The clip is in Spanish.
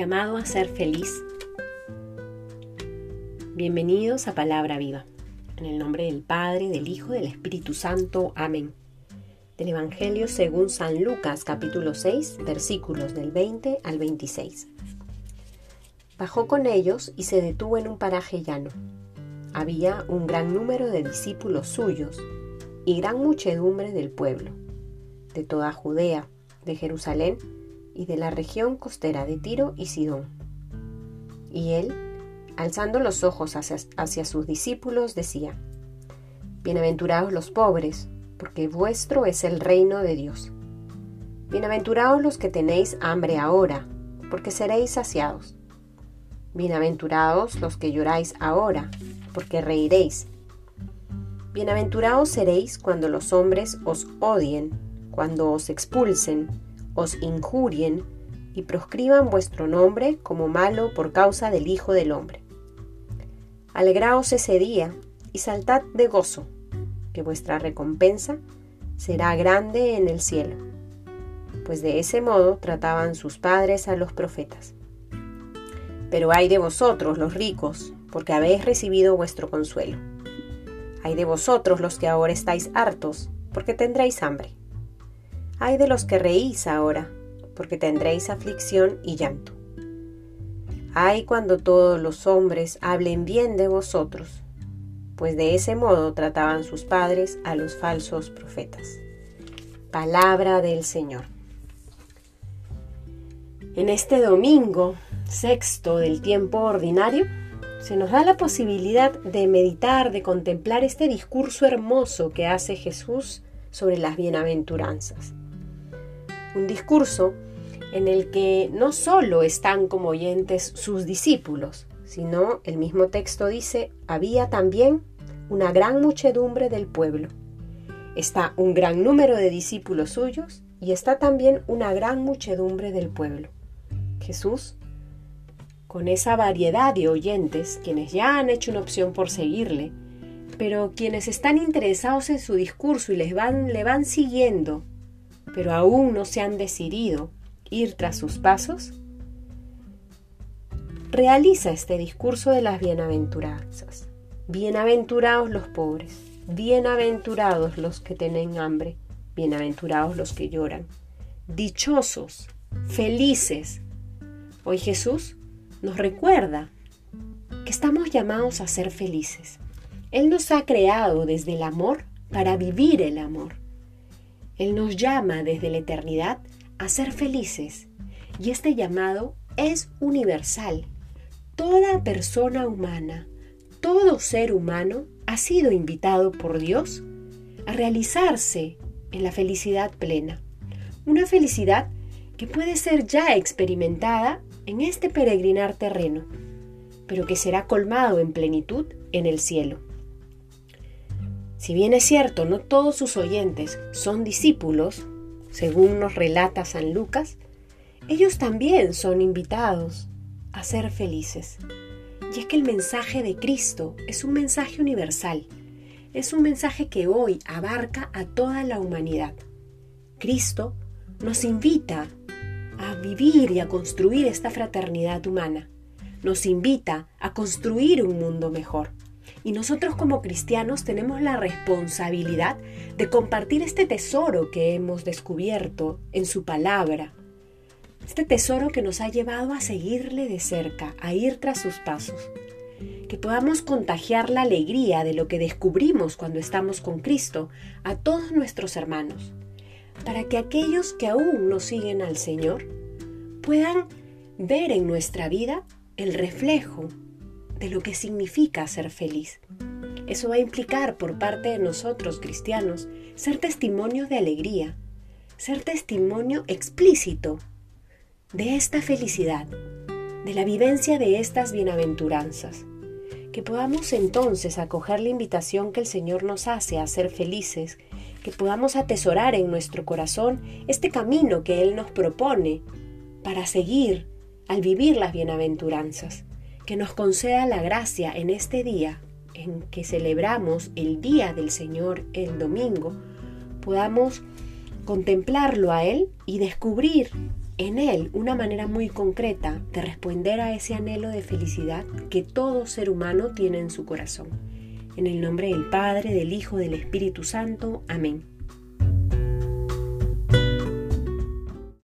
llamado a ser feliz. Bienvenidos a Palabra Viva. En el nombre del Padre, del Hijo, del Espíritu Santo. Amén. Del Evangelio según San Lucas capítulo 6 versículos del 20 al 26. Bajó con ellos y se detuvo en un paraje llano. Había un gran número de discípulos suyos y gran muchedumbre del pueblo, de toda Judea, de Jerusalén y de la región costera de Tiro y Sidón. Y él, alzando los ojos hacia, sus discípulos, decía, Bienaventurados los pobres, porque vuestro es el reino de Dios. Bienaventurados los que tenéis hambre ahora, porque seréis saciados. Bienaventurados los que lloráis ahora, porque reiréis. Bienaventurados seréis cuando los hombres os odien, cuando os expulsen, os injurien y proscriban vuestro nombre como malo por causa del Hijo del Hombre. Alegraos ese día y saltad de gozo, que vuestra recompensa será grande en el cielo, pues de ese modo trataban sus padres a los profetas. Pero hay de vosotros los ricos, porque habéis recibido vuestro consuelo. Hay de vosotros los que ahora estáis hartos, porque tendréis hambre. Hay de los que reís ahora, porque tendréis aflicción y llanto. Hay cuando todos los hombres hablen bien de vosotros, pues de ese modo trataban sus padres a los falsos profetas. Palabra del Señor. En este domingo sexto del tiempo ordinario, se nos da la posibilidad de meditar, de contemplar este discurso hermoso que hace Jesús sobre las bienaventuranzas un discurso en el que no solo están como oyentes sus discípulos, sino el mismo texto dice, había también una gran muchedumbre del pueblo. Está un gran número de discípulos suyos y está también una gran muchedumbre del pueblo. Jesús, con esa variedad de oyentes, quienes ya han hecho una opción por seguirle, pero quienes están interesados en su discurso y les van, le van siguiendo pero aún no se han decidido ir tras sus pasos, realiza este discurso de las bienaventuranzas. Bienaventurados los pobres, bienaventurados los que tienen hambre, bienaventurados los que lloran, dichosos, felices. Hoy Jesús nos recuerda que estamos llamados a ser felices. Él nos ha creado desde el amor para vivir el amor. Él nos llama desde la eternidad a ser felices y este llamado es universal. Toda persona humana, todo ser humano ha sido invitado por Dios a realizarse en la felicidad plena. Una felicidad que puede ser ya experimentada en este peregrinar terreno, pero que será colmado en plenitud en el cielo. Si bien es cierto, no todos sus oyentes son discípulos, según nos relata San Lucas, ellos también son invitados a ser felices. Y es que el mensaje de Cristo es un mensaje universal, es un mensaje que hoy abarca a toda la humanidad. Cristo nos invita a vivir y a construir esta fraternidad humana, nos invita a construir un mundo mejor. Y nosotros como cristianos tenemos la responsabilidad de compartir este tesoro que hemos descubierto en su palabra. Este tesoro que nos ha llevado a seguirle de cerca, a ir tras sus pasos. Que podamos contagiar la alegría de lo que descubrimos cuando estamos con Cristo a todos nuestros hermanos. Para que aquellos que aún no siguen al Señor puedan ver en nuestra vida el reflejo de lo que significa ser feliz. Eso va a implicar por parte de nosotros cristianos ser testimonio de alegría, ser testimonio explícito de esta felicidad, de la vivencia de estas bienaventuranzas. Que podamos entonces acoger la invitación que el Señor nos hace a ser felices, que podamos atesorar en nuestro corazón este camino que Él nos propone para seguir al vivir las bienaventuranzas que nos conceda la gracia en este día en que celebramos el Día del Señor el domingo, podamos contemplarlo a Él y descubrir en Él una manera muy concreta de responder a ese anhelo de felicidad que todo ser humano tiene en su corazón. En el nombre del Padre, del Hijo, del Espíritu Santo. Amén.